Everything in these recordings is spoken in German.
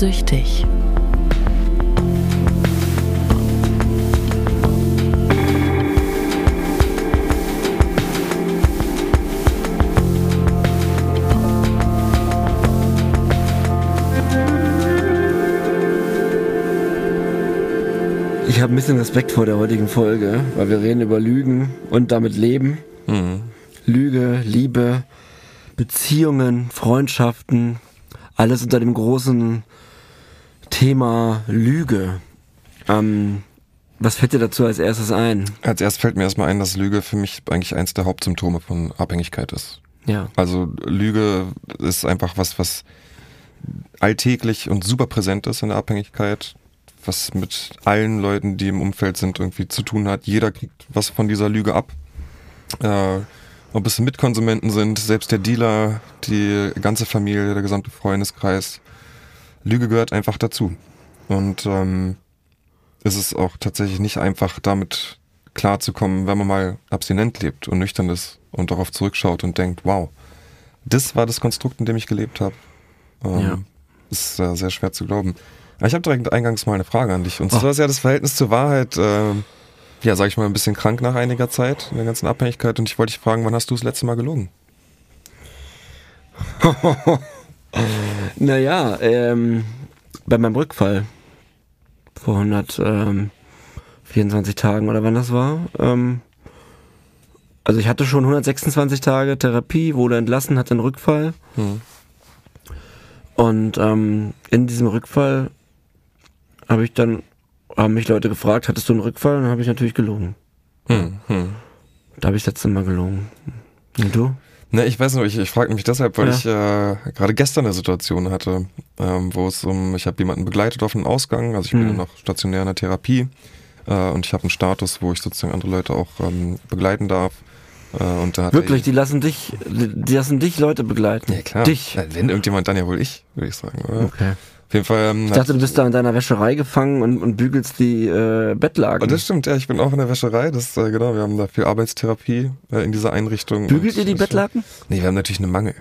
süchtig. Ich habe ein bisschen Respekt vor der heutigen Folge, weil wir reden über Lügen und damit Leben. Mhm. Lüge, Liebe, Beziehungen, Freundschaften, alles unter dem großen Thema Lüge. Ähm, was fällt dir dazu als erstes ein? Als erstes fällt mir erstmal ein, dass Lüge für mich eigentlich eins der Hauptsymptome von Abhängigkeit ist. Ja. Also Lüge ist einfach was, was alltäglich und super präsent ist in der Abhängigkeit, was mit allen Leuten, die im Umfeld sind, irgendwie zu tun hat. Jeder kriegt was von dieser Lüge ab. Äh, ob es Mitkonsumenten sind, selbst der Dealer, die ganze Familie, der gesamte Freundeskreis. Lüge gehört einfach dazu. Und ähm, es ist auch tatsächlich nicht einfach damit klarzukommen, wenn man mal abstinent lebt und nüchtern ist und darauf zurückschaut und denkt, wow, das war das Konstrukt, in dem ich gelebt habe. Ähm, Ja. Ist äh, sehr schwer zu glauben. Aber ich habe direkt eingangs mal eine Frage an dich. Und zwar ist ja das Verhältnis zur Wahrheit, äh, ja, sag ich mal, ein bisschen krank nach einiger Zeit in der ganzen Abhängigkeit. Und ich wollte dich fragen, wann hast du das letzte Mal gelogen? Naja, ähm, bei meinem Rückfall vor 124 Tagen oder wann das war. Ähm, also ich hatte schon 126 Tage Therapie, wurde entlassen, hatte einen Rückfall. Hm. Und ähm, in diesem Rückfall habe ich dann, haben mich Leute gefragt, hattest du einen Rückfall? Und dann habe ich natürlich gelogen. Hm, hm. Da habe ich das letzte Mal gelogen. Und du? Ne, ich weiß nur, ich, ich frage mich deshalb, weil Ja. ich äh, gerade gestern eine Situation hatte, ähm, wo es um, ich habe jemanden begleitet auf einen Ausgang, also ich bin Hm. ja noch stationär in der Therapie äh, und ich habe einen Status, wo ich sozusagen andere Leute auch ähm, begleiten darf. Äh, und da hat Wirklich, die lassen dich, die lassen dich Leute begleiten. ja klar, Dich. Wenn irgendjemand, dann ja wohl ich, würde ich sagen. Oder? Okay. Auf jeden Fall. Ähm, Ich dachte, du bist da in deiner Wäscherei gefangen und, und bügelst die äh, Bettlaken. Oh, das stimmt, ja, ich bin auch in der Wäscherei. Das äh, genau, wir haben da viel Arbeitstherapie äh, in dieser Einrichtung. Bügelt Und ihr die Bettlaken? Nee, wir haben natürlich eine Mangel.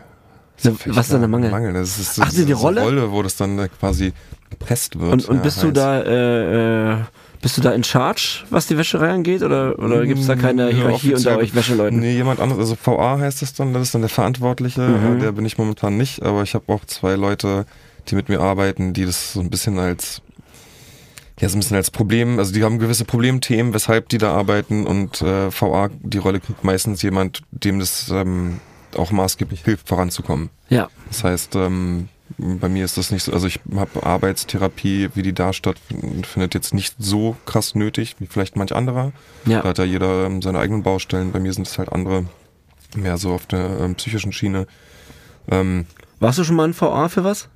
Ne, was ist denn eine Mangel? Mangel. Das ist, Ach, die- die so Rolle? Eine Rolle, wo das dann äh, quasi gepresst wird. Und, und ja, bist du heiß. da, äh, äh, bist du da in Charge, was die Wäscherei angeht? Oder, oder gibt es da keine Mm, Ja, Hierarchie unter euch Wäscheleuten? Nee, jemand anderes, also VA heißt das dann, das ist dann der Verantwortliche, Mhm. äh, der bin ich momentan nicht, aber ich habe auch zwei Leute, die mit mir arbeiten, die das so ein bisschen als ja, so ein bisschen als Problem, also die haben gewisse Problemthemen, weshalb die da arbeiten und äh, VA, die Rolle kriegt meistens jemand, dem das ähm, auch maßgeblich hilft, voranzukommen. Ja. Das heißt, ähm, bei mir ist das nicht so, also ich habe Arbeitstherapie, wie die da stattfindet, findet jetzt nicht so krass nötig, wie vielleicht manch anderer. Ja. Da hat ja jeder ähm, seine eigenen Baustellen. Bei mir sind es halt andere, mehr so auf der ähm, psychischen Schiene. Ähm, Warst du schon mal in VA für was?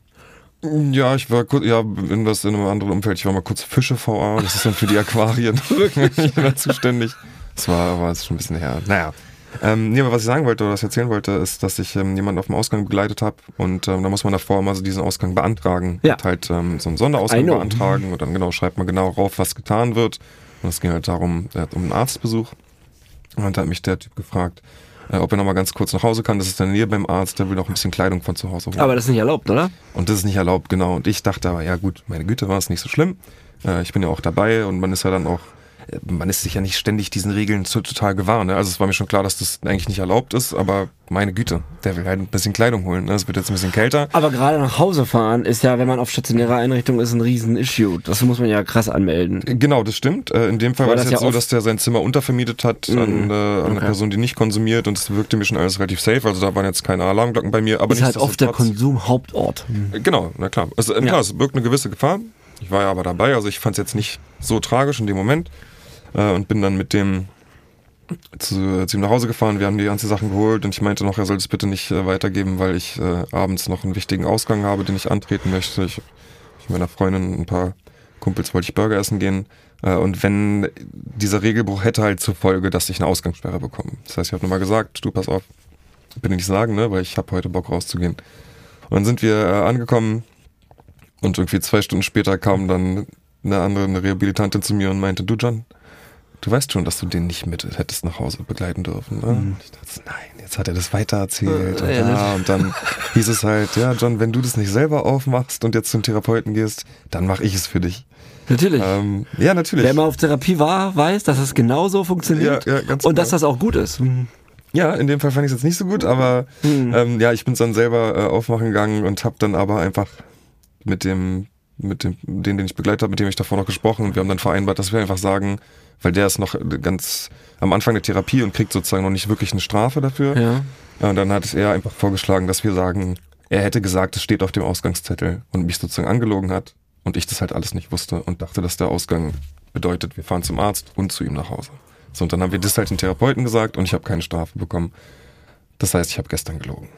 Ja, ich war kurz, ja, in was in einem anderen Umfeld. Ich war mal kurz Fische VA, das ist dann für die Aquarien. ich war zuständig. Das war aber ist schon ein bisschen her. Naja. Ähm, nee, aber was ich sagen wollte oder was ich erzählen wollte, ist, dass ich ähm, jemanden auf dem Ausgang begleitet habe und ähm, da muss man davor mal so diesen Ausgang beantragen Ja. und halt ähm, so einen Sonderausgang beantragen und dann genau schreibt man genau rauf, was getan wird. Und es ging halt darum, er hat um einen Arztbesuch und da hat mich der Typ gefragt, äh, ob er noch mal ganz kurz nach Hause kann. Das ist in der Nähe beim Arzt, der will noch ein bisschen Kleidung von zu Hause holen. Aber das ist nicht erlaubt, oder? Und das ist nicht erlaubt, genau. Und ich dachte aber, ja gut, meine Güte, war es nicht so schlimm. Äh, ich bin ja auch dabei und man ist ja dann auch, man ist sich ja nicht ständig diesen Regeln total gewahr. Ne? Also es war mir schon klar, dass das eigentlich nicht erlaubt ist, aber meine Güte, der will halt ein bisschen Kleidung holen. Ne? Es wird jetzt ein bisschen kälter. Aber gerade nach Hause fahren ist ja, wenn man auf stationärer Einrichtung ist, ein riesen Issue. Das muss man ja krass anmelden. Genau, das stimmt. Äh, In dem Fall war es jetzt ja so, dass der sein Zimmer untervermietet hat an, Mhm. äh, an eine Okay. Person, die nicht konsumiert und es wirkte mir schon alles relativ safe. Also da waren jetzt keine Alarmglocken bei mir. Aber ist halt oft der Konsumhauptort. Genau, na klar. Also, äh, Ja. klar, es birgt eine gewisse Gefahr. Ich war ja aber dabei, also ich fand es jetzt nicht so tragisch in dem Moment äh, und bin dann mit dem zu, zu ihm nach Hause gefahren. Wir haben die ganzen Sachen geholt und ich meinte noch, er soll es bitte nicht äh, weitergeben, weil ich äh, abends noch einen wichtigen Ausgang habe, den ich antreten möchte. Ich, ich mit meiner Freundin und ein paar Kumpels wollte ich Burger essen gehen. Äh, und wenn dieser Regelbruch hätte halt zur Folge, dass ich eine Ausgangssperre bekomme. Das heißt, ich habe nochmal gesagt, du pass auf, bitte nicht sagen, ne, weil ich habe heute Bock rauszugehen. Und dann sind wir äh, angekommen und irgendwie zwei Stunden später kam dann eine andere eine Rehabilitantin zu mir und meinte, du John, du weißt schon, dass du den nicht mit hättest nach Hause begleiten dürfen. Ne? Mhm. Ich dachte, nein, jetzt hat er das weitererzählt. Äh, und, ja, ja, und dann hieß es halt, ja, John, wenn du das nicht selber aufmachst und jetzt zum Therapeuten gehst, dann mache ich es für dich. Natürlich. Ähm, ja, natürlich. Wer mal auf Therapie war, weiß, dass es genauso funktioniert Ja, ja, ganz und dass genau. das auch gut ist. Mhm. Ja, in dem Fall fand ich es jetzt nicht so gut, aber Hm. ähm, ja, ich bin dann selber äh, aufmachen gegangen und habe dann aber einfach mit dem, mit dem, den, den ich begleitet habe, mit dem ich davor noch gesprochen und wir haben dann vereinbart, dass wir einfach sagen, weil der ist noch ganz am Anfang der Therapie und kriegt sozusagen noch nicht wirklich eine Strafe dafür. Ja. Und dann hat er einfach vorgeschlagen, dass wir sagen, er hätte gesagt, es steht auf dem Ausgangszettel und mich sozusagen angelogen hat und ich das halt alles nicht wusste und dachte, dass der Ausgang bedeutet, wir fahren zum Arzt und zu ihm nach Hause. So, und dann haben wir das halt den Therapeuten gesagt und ich habe keine Strafe bekommen. Das heißt, ich habe gestern gelogen.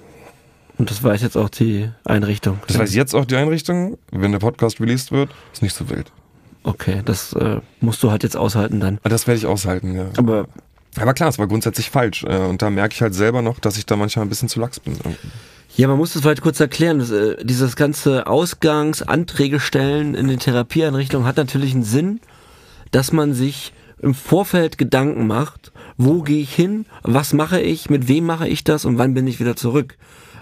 Und das weiß jetzt auch die Einrichtung. Das weiß jetzt auch die Einrichtung, wenn der Podcast released wird, ist nicht so wild. Okay, das äh, musst du halt jetzt aushalten dann. Aber das werde ich aushalten, ja. Aber Aber klar, es war grundsätzlich falsch. äh, Und da merke ich halt selber noch, dass ich da manchmal ein bisschen zu lax bin. ja, man muss das vielleicht kurz erklären. Das, äh, dieses ganze Ausgangsanträge stellen in den Therapieeinrichtungen hat natürlich einen Sinn, dass man sich im Vorfeld Gedanken macht, wo gehe ich hin, was mache ich, mit wem mache ich das und wann bin ich wieder zurück.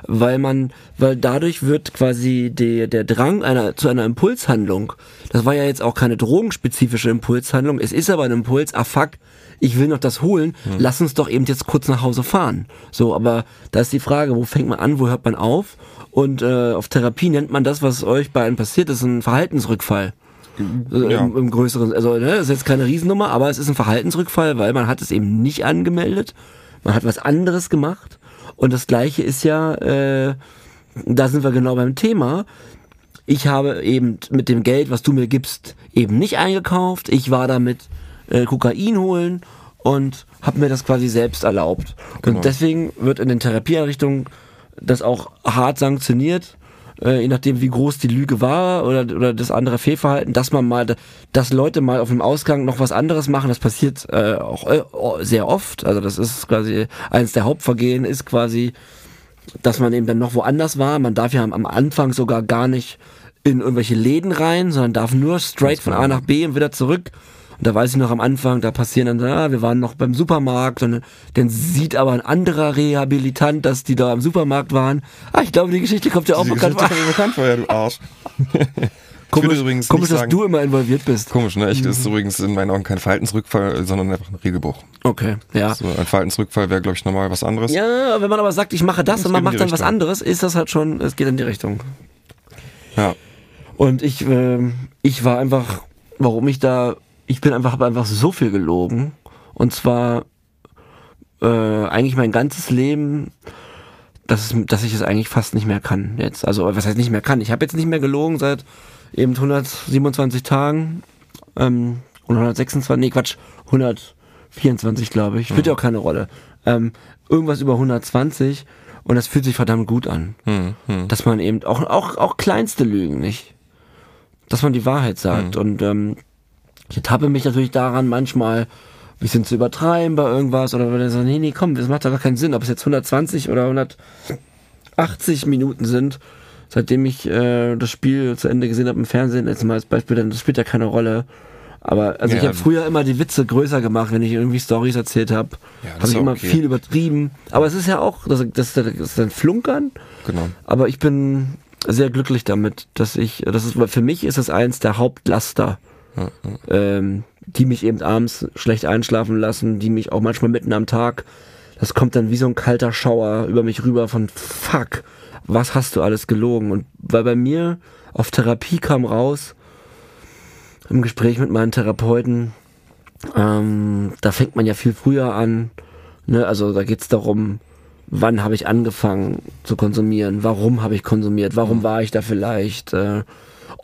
Weil man, weil dadurch wird quasi der, der Drang einer, zu einer Impulshandlung, das war ja jetzt auch keine drogenspezifische Impulshandlung, es ist aber ein Impuls, ah fuck, ich will noch das holen, lass uns doch eben jetzt kurz nach Hause fahren. So, aber da ist die Frage, wo fängt man an, wo hört man auf? Und äh, auf Therapie nennt man das, was euch bei einem passiert ist, ein Verhaltensrückfall. Also Ja. Im, Im größeren, also ne, das ist jetzt keine Riesennummer, aber es ist ein Verhaltensrückfall, weil man hat es eben nicht angemeldet, man hat was anderes gemacht und das gleiche ist ja, äh, da sind wir genau beim Thema. Ich habe eben mit dem Geld, was du mir gibst, eben nicht eingekauft. Ich war damit äh, Kokain holen und habe mir das quasi selbst erlaubt. Genau. Und deswegen wird in den Therapieeinrichtungen das auch hart sanktioniert, äh, je nachdem wie groß die Lüge war oder, oder das andere Fehlverhalten, dass man mal, dass Leute mal auf dem Ausgang noch was anderes machen, das passiert äh, auch äh, sehr oft. Also das ist quasi eines der Hauptvergehen ist quasi, dass man eben dann noch woanders war. Man darf ja am, am Anfang sogar gar nicht in irgendwelche Läden rein, sondern darf nur straight von A nach B und wieder zurück. Und da weiß ich noch am Anfang, da passieren dann, ah, wir waren noch beim Supermarkt und dann sieht aber ein anderer Rehabilitant, dass die da am Supermarkt waren. Ah, ich glaube, die Geschichte kommt ja auch bekannt vor. bekannt vor, ja, du Arsch. Komisch, komisch dass sagen- du immer involviert bist. Komisch, ne? Ich, das ist übrigens in meinen Augen kein Verhaltensrückfall, sondern einfach ein Regelbruch. Okay, ja. So, ein Verhaltensrückfall wäre, glaube ich, normal was anderes. Ja, wenn man aber sagt, ich mache das Es und man macht dann was Richtung. anderes, ist das halt schon, es geht in die Richtung. Ja. Und ich, ähm, ich war einfach, warum ich da, ich bin einfach, habe einfach so viel gelogen. Und zwar äh, eigentlich mein ganzes Leben, dass, es, dass ich es eigentlich fast nicht mehr kann jetzt. Also was heißt nicht mehr kann? Ich habe jetzt nicht mehr gelogen seit eben 127 Tagen ähm, und 126, nee Quatsch, 124 glaube ich. Spielt ja auch keine Rolle. Ähm, irgendwas über 120 und das fühlt sich verdammt gut an Hm, hm. dass man eben auch, auch, auch kleinste Lügen nicht, dass man die Wahrheit sagt. Und ähm, ich ertappe mich natürlich daran, manchmal ein bisschen zu übertreiben bei irgendwas oder wenn er sagt, nee, nee, komm, das macht doch gar keinen Sinn, ob es jetzt 120 oder 180 Minuten sind, seitdem ich äh, das Spiel zu Ende gesehen habe im Fernsehen, jetzt mal als Beispiel, dann das spielt ja keine Rolle. Aber also ich Ja. habe früher immer die Witze größer gemacht, wenn ich irgendwie Stories erzählt habe. Ja, das habe ich immer okay. viel übertrieben. Aber es ist ja auch, das, das, das ist ein Flunkern. Genau. Aber ich bin sehr glücklich damit, dass ich, das ist, weil für mich ist es eins der Hauptlaster, Ja, ja. ähm, die mich eben abends schlecht einschlafen lassen, die mich auch manchmal mitten am Tag, das kommt dann wie so ein kalter Schauer über mich rüber von fuck, was hast du alles gelogen? Und weil bei mir auf Therapie kam raus, im Gespräch mit meinen Therapeuten, ähm, da fängt man ja viel früher an, ne? also da geht's darum, wann habe ich angefangen zu konsumieren, warum habe ich konsumiert, warum war ich da vielleicht äh,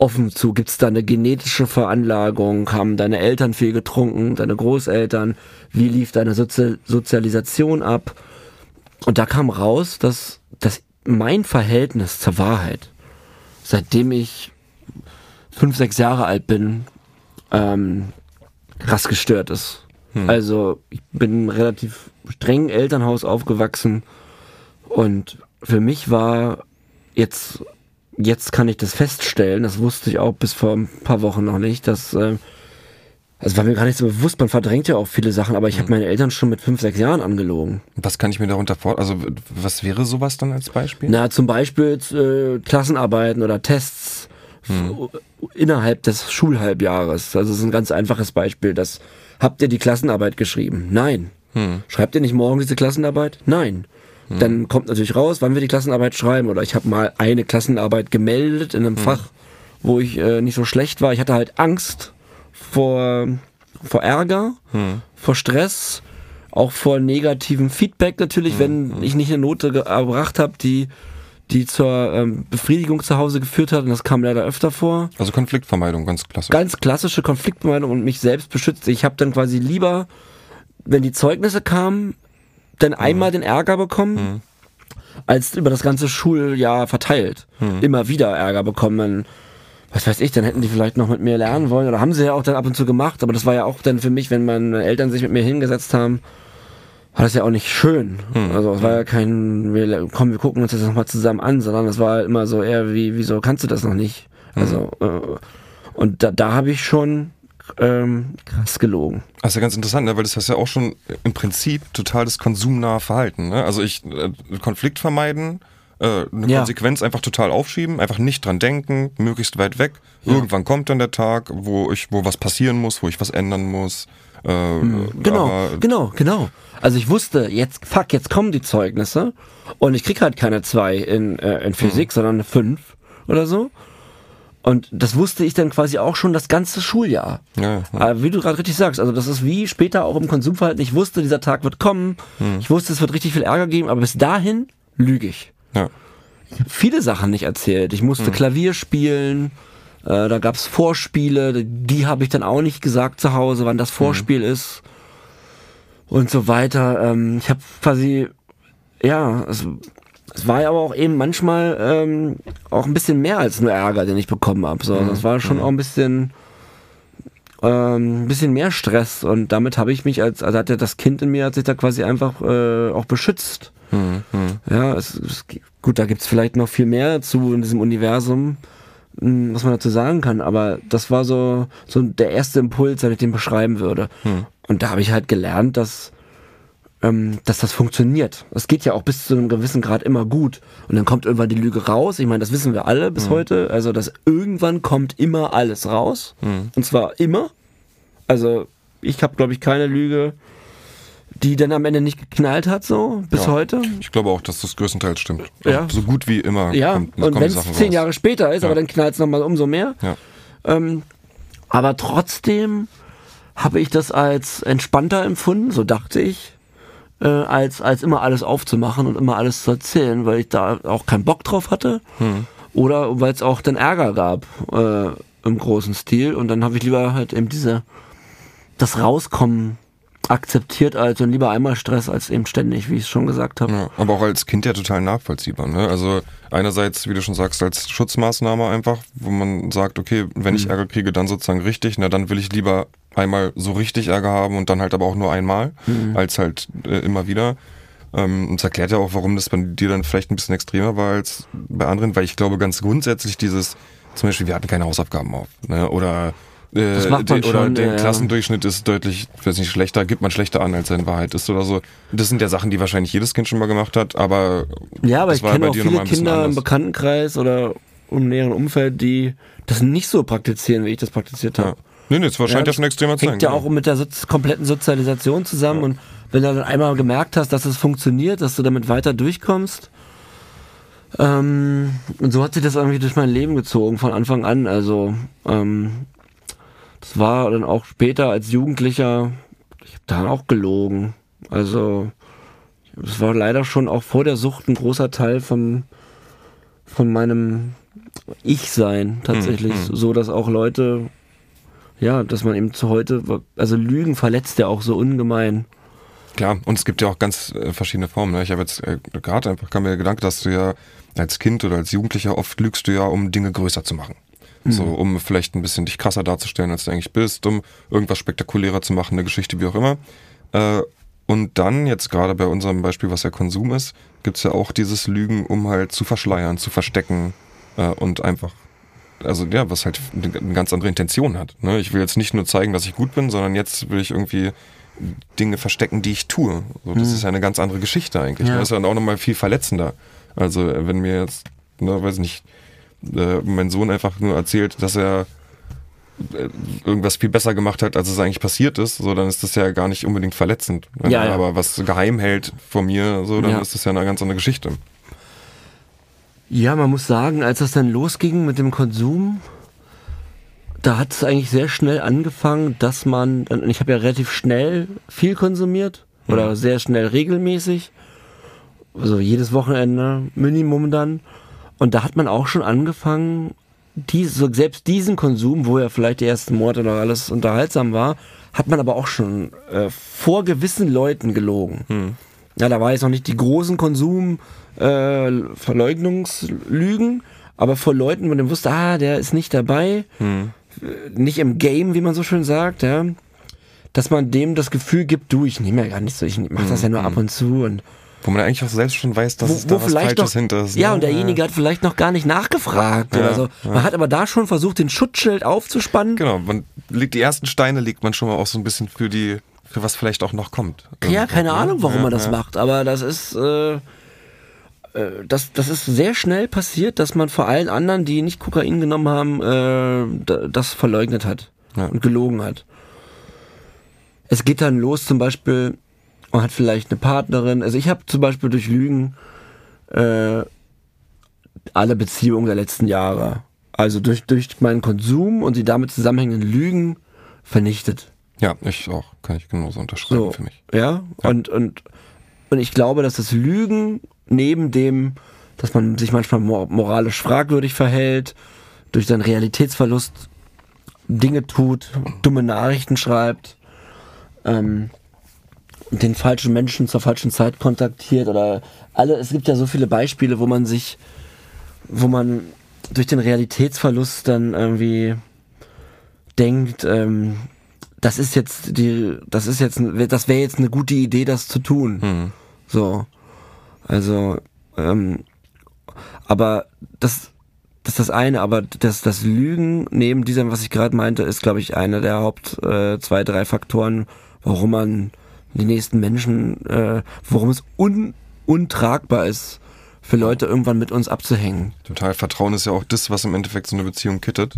offen zu, gibt's da eine genetische Veranlagung, haben deine Eltern viel getrunken, deine Großeltern, wie lief deine Sozi Sozialisation ab? Und da kam raus, dass, dass mein Verhältnis zur Wahrheit, seitdem ich fünf, sechs Jahre alt bin, ähm, krass gestört ist. Also ich bin im relativ strengen Elternhaus aufgewachsen und für mich war jetzt, jetzt kann ich das feststellen, das wusste ich auch bis vor ein paar Wochen noch nicht, dass äh, Also war mir gar nicht so bewusst, man verdrängt ja auch viele Sachen, aber ich habe meine Eltern schon mit fünf, sechs Jahren angelogen. Was kann ich mir darunter vor... Also was wäre sowas dann als Beispiel? Na, zum Beispiel äh, Klassenarbeiten oder Tests hm. innerhalb des Schulhalbjahres. Also das ist ein ganz einfaches Beispiel. Das habt ihr die Klassenarbeit geschrieben? Nein. Hm. Schreibt ihr nicht morgen diese Klassenarbeit? Nein. Hm. Dann kommt natürlich raus, wann wir die Klassenarbeit schreiben. Oder ich habe mal eine Klassenarbeit gemeldet in einem hm. Fach, wo ich äh, nicht so schlecht war. Ich hatte halt Angst vor, vor Ärger, hm. vor Stress, auch vor negativem Feedback natürlich, hm. wenn hm. ich nicht eine Note gebracht habe, die die zur ähm, Befriedigung zu Hause geführt hat und das kam leider öfter vor. Also Konfliktvermeidung, ganz klassisch. Ganz klassische Konfliktvermeidung und mich selbst beschützt. Ich habe dann quasi lieber, wenn die Zeugnisse kamen, dann mhm. einmal den Ärger bekommen, mhm. als über das ganze Schuljahr verteilt. Mhm. Immer wieder Ärger bekommen was weiß ich, dann hätten die vielleicht noch mit mir lernen wollen oder haben sie ja auch dann ab und zu gemacht, aber das war ja auch dann für mich, wenn meine Eltern sich mit mir hingesetzt haben, war das ja auch nicht schön. Hm. Also es war ja kein, wir, komm, wir gucken uns das nochmal zusammen an, sondern es war halt immer so eher wie, wieso kannst du das noch nicht? Also hm. äh, und da, da habe ich schon ähm, krass gelogen. Das ist ja ganz interessant, ne? weil das ist ja auch schon im Prinzip total das konsumnahe Verhalten. Ne? Also ich äh, Konflikt vermeiden, äh, eine ja. Konsequenz einfach total aufschieben, einfach nicht dran denken, möglichst weit weg. Ja. Irgendwann kommt dann der Tag, wo ich, wo was passieren muss, wo ich was ändern muss. Äh, hm. genau, genau, genau. Also ich wusste, jetzt, fuck, jetzt kommen die Zeugnisse und ich krieg halt keine zwei in, äh, in Physik, mhm. sondern eine fünf oder so. Und das wusste ich dann quasi auch schon das ganze Schuljahr. Ja, ja. Wie du gerade richtig sagst, also das ist wie später auch im Konsumverhalten. Ich wusste, dieser Tag wird kommen. Mhm. Ich wusste, es wird richtig viel Ärger geben, aber bis dahin lüge ich. Ja. Ich habe viele Sachen nicht erzählt. Ich musste mhm. Klavier spielen. Äh, da gab's Vorspiele. Die habe ich dann auch nicht gesagt zu Hause, wann das Vorspiel mhm. ist. Und so weiter. Ähm, ich habe quasi, ja, es, es war ja aber auch eben manchmal ähm, auch ein bisschen mehr als nur Ärger, den ich bekommen habe. So, mhm. das war schon mhm. auch ein bisschen ähm, ein bisschen mehr Stress und damit habe ich mich als, also hat ja das Kind in mir hat sich da quasi einfach äh, auch beschützt. Mhm. Ja, es, es, gut, da gibt's vielleicht noch viel mehr zu in diesem Universum, hm, was man dazu sagen kann, aber das war so, so der erste Impuls, den ich den beschreiben würde. Mhm. Und da habe ich halt gelernt, dass, ähm, dass das funktioniert. Es geht ja auch bis zu einem gewissen Grad immer gut. Und dann kommt irgendwann die Lüge raus. Ich meine, das wissen wir alle bis mhm. heute. Also, dass irgendwann kommt immer alles raus. Mhm. Und zwar immer. Also, ich habe, glaube ich, keine Lüge die dann am Ende nicht geknallt hat, so bis ja, heute. Ich glaube auch, dass das größtenteils stimmt. Ja. So gut wie immer. Ja, kommt, und wenn es zehn Jahre später ist, ja. aber dann knallt es nochmal umso mehr. Ja. Ähm, aber trotzdem habe ich das als entspannter empfunden, so dachte ich, äh, als, als immer alles aufzumachen und immer alles zu erzählen, weil ich da auch keinen Bock drauf hatte. Hm. Oder weil es auch dann Ärger gab äh, im großen Stil. Und dann habe ich lieber halt eben diese das Rauskommen akzeptiert als und lieber einmal Stress als eben ständig, wie ich es schon gesagt habe. Ja, aber auch als Kind ja total nachvollziehbar. Ne? Also einerseits, wie du schon sagst, als Schutzmaßnahme einfach, wo man sagt, okay, wenn ich mhm. Ärger kriege, dann sozusagen richtig, na dann will ich lieber einmal so richtig Ärger haben und dann halt aber auch nur einmal, mhm. als halt äh, immer wieder. Ähm, und es erklärt ja auch, warum das bei dir dann vielleicht ein bisschen extremer war als bei anderen, weil ich glaube ganz grundsätzlich dieses, zum Beispiel, wir hatten keine Hausaufgaben auf, ne? oder das macht man oder schon, der ja. Klassendurchschnitt ist deutlich, weiß nicht, schlechter, gibt man schlechter an, als er in Wahrheit ist oder so. Das sind ja Sachen, die wahrscheinlich jedes Kind schon mal gemacht hat, aber ja, aber ich kenne auch viele Kinder im Bekanntenkreis oder im näheren Umfeld, die das nicht so praktizieren, wie ich das praktiziert habe. Ja. Nee, nee, das scheint ja, schon extremer zu sein. Hängt ja auch mit der so kompletten Sozialisation zusammen ja. und wenn du dann einmal gemerkt hast, dass es funktioniert, dass du damit weiter durchkommst, ähm, und so hat sich das irgendwie durch mein Leben gezogen von Anfang an. Also ähm, das war dann auch später als Jugendlicher, ich habe da auch gelogen. Also, das war leider schon auch vor der Sucht ein großer Teil von, von meinem Ich-Sein tatsächlich. Mhm. So, dass auch Leute, ja, dass man eben zu heute, also Lügen verletzt ja auch so ungemein. Klar, und es gibt ja auch ganz äh, verschiedene Formen. Ne? Ich habe jetzt äh, gerade einfach kam mir der Gedanke, dass du ja als Kind oder als Jugendlicher oft lügst du ja, um Dinge größer zu machen. Mhm. So, um vielleicht ein bisschen dich krasser darzustellen, als du eigentlich bist, um irgendwas spektakulärer zu machen, eine Geschichte, wie auch immer. Äh, und dann, jetzt gerade bei unserem Beispiel, was ja Konsum ist, gibt's ja auch dieses Lügen, um halt zu verschleiern, zu verstecken äh, und einfach also ja, was halt eine ganz andere Intention hat. Ne? Ich will jetzt nicht nur zeigen, dass ich gut bin, sondern jetzt will ich irgendwie Dinge verstecken, die ich tue. So, das Hm. ist ja eine ganz andere Geschichte eigentlich. Ja. Ne? Das ist dann auch nochmal viel verletzender. Also wenn mir jetzt, ne, weiß nicht, äh, mein Sohn einfach nur erzählt, dass er äh, irgendwas viel besser gemacht hat, als es eigentlich passiert ist, so dann ist das ja gar nicht unbedingt verletzend. Wenn Ja, er ja. aber was geheim hält vor mir, so dann Ja. ist das ja eine ganz andere Geschichte. Ja, man muss sagen, als das dann losging mit dem Konsum, da hat es eigentlich sehr schnell angefangen, dass man, ich habe ja relativ schnell viel konsumiert oder sehr schnell regelmäßig, also jedes Wochenende Minimum dann. Und da hat man auch schon angefangen, dies, so selbst diesen Konsum, wo ja vielleicht die ersten Monate noch alles unterhaltsam war, hat man aber auch schon äh, vor gewissen Leuten gelogen. Ja, da war jetzt noch nicht die großen Konsum äh, aber vor Leuten, wo man wusste, ah, der ist nicht dabei, äh, nicht im Game, wie man so schön sagt, ja, dass man dem das Gefühl gibt, du, ich nehme ja gar nicht so, ich mach das ja nur ab und zu und Wo man eigentlich auch selbst schon weiß, dass es da was Falsches hinter ist. ja, ne? und derjenige hat vielleicht noch gar nicht nachgefragt Ja, oder so. Man hat aber da schon versucht, den Schutzschild aufzuspannen. Genau, man legt die ersten Steine legt man schon mal auch so ein bisschen für die, für was vielleicht auch noch kommt. Ja, keine Ahnung, warum Ja, man das ja. macht, aber das ist, äh, äh, das, das ist sehr schnell passiert, dass man vor allen anderen, die nicht Kokain genommen haben, äh, da- das verleugnet hat Ja. und gelogen hat. Es geht dann los, zum Beispiel, man hat vielleicht eine Partnerin, also ich habe zum Beispiel durch Lügen äh, alle Beziehungen der letzten Jahre, also durch, durch meinen Konsum und die damit zusammenhängenden Lügen vernichtet. Ja, ich auch. Kann ich genauso unterschreiben So, für mich. Ja, Und, und, und ich glaube, dass das Lügen neben dem, dass man sich manchmal mor moralisch fragwürdig verhält, durch seinen Realitätsverlust Dinge tut, dumme Nachrichten schreibt, ähm, den falschen Menschen zur falschen Zeit kontaktiert oder alle, es gibt ja so viele Beispiele, wo man sich, wo man durch den Realitätsverlust dann irgendwie denkt, ähm, das ist jetzt die, das ist jetzt, das wäre jetzt eine gute Idee, das zu tun. Hm. So, also, ähm, aber das, das ist das eine, aber das, das Lügen neben diesem, was ich gerade meinte, ist, glaube ich, einer der Haupt äh, zwei, drei Faktoren, warum man die nächsten Menschen, äh, warum es un, untragbar ist, für Leute irgendwann mit uns abzuhängen. Total. Vertrauen ist ja auch das, was im Endeffekt so eine Beziehung kittet.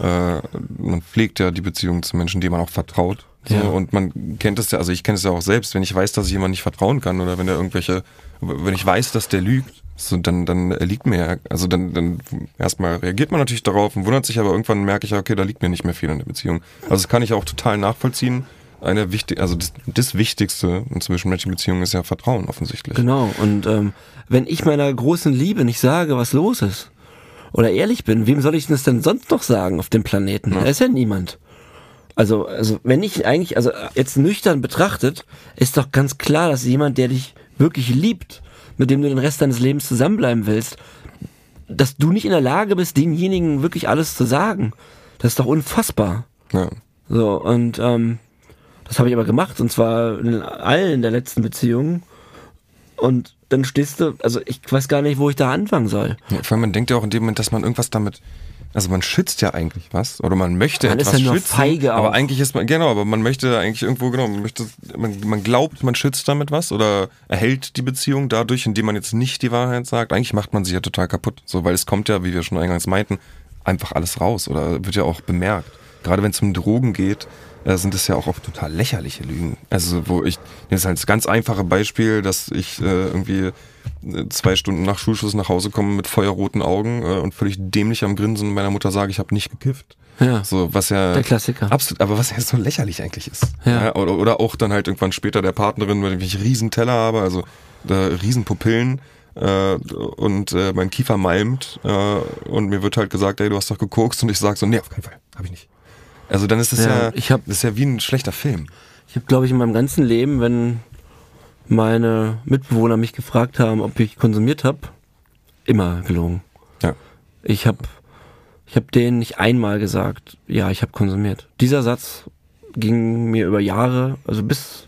Äh, man pflegt ja die Beziehung zu Menschen, denen man auch vertraut. So, Ja. Und man kennt es ja, also ich kenne es ja auch selbst, wenn ich weiß, dass ich jemand nicht vertrauen kann oder wenn er irgendwelche, wenn ich weiß, dass der lügt, so, dann, dann liegt mir ja, also dann, dann erstmal reagiert man natürlich darauf und wundert sich, aber irgendwann merke ich ja, okay, da liegt mir nicht mehr viel in der Beziehung. Also das kann ich auch total nachvollziehen. Eine wichtig, also das, das Wichtigste in zwischenmenschlichen Beziehungen ist ja Vertrauen offensichtlich. Genau, und ähm, wenn ich meiner großen Liebe nicht sage, was los ist, oder ehrlich bin, wem soll ich das denn sonst noch sagen auf dem Planeten? Da ist ja niemand. Also, also wenn ich eigentlich, also jetzt nüchtern betrachtet, ist doch ganz klar, dass jemand, der dich wirklich liebt, mit dem du den Rest deines Lebens zusammenbleiben willst, dass du nicht in der Lage bist, denjenigen wirklich alles zu sagen. Das ist doch unfassbar. Ja. So, und ähm, das habe ich aber gemacht, und zwar in allen der letzten Beziehungen. Und dann stehst du, also ich weiß gar nicht, wo ich da anfangen soll. Ja, vor allem, man denkt ja auch in dem Moment, dass man irgendwas damit, also man schützt ja eigentlich was oder man möchte Man ist etwas ja nur schützen, feige aber auch. eigentlich ist man, genau, aber man möchte eigentlich irgendwo, genau, man möchte, man, man glaubt, man schützt damit was oder erhält die Beziehung dadurch, indem man jetzt nicht die Wahrheit sagt. Eigentlich macht man sich ja total kaputt, so, weil es kommt ja, wie wir schon eingangs meinten, einfach alles raus oder wird ja auch bemerkt. Gerade wenn es um Drogen geht, äh, sind das ja auch oft total lächerliche Lügen. Also wo ich, das ist halt das ganz einfache Beispiel, dass ich äh, irgendwie äh, zwei Stunden nach Schulschluss nach Hause komme mit feuerroten Augen äh, und völlig dämlich am Grinsen meiner Mutter sage, ich habe nicht gekifft. Ja. So, was ja. Der Klassiker. Absolut, aber was ja so lächerlich eigentlich ist. Ja. oder, oder auch dann halt irgendwann später der Partnerin, wenn ich riesen Teller habe, also äh, riesen Pupillen äh, und äh, mein Kiefer malmt äh, und mir wird halt gesagt, ey, du hast doch gekokst und ich sag so, nee, auf keinen Fall, habe ich nicht. Also dann ist das Ja, ja, ich hab- das ist ja wie ein schlechter Film. Ich habe, glaube ich, in meinem ganzen Leben, wenn meine Mitbewohner mich gefragt haben, ob ich konsumiert habe, immer gelogen. Ja. Ich habe ich hab denen nicht einmal gesagt, ja, ich habe konsumiert. Dieser Satz ging mir über Jahre, also bis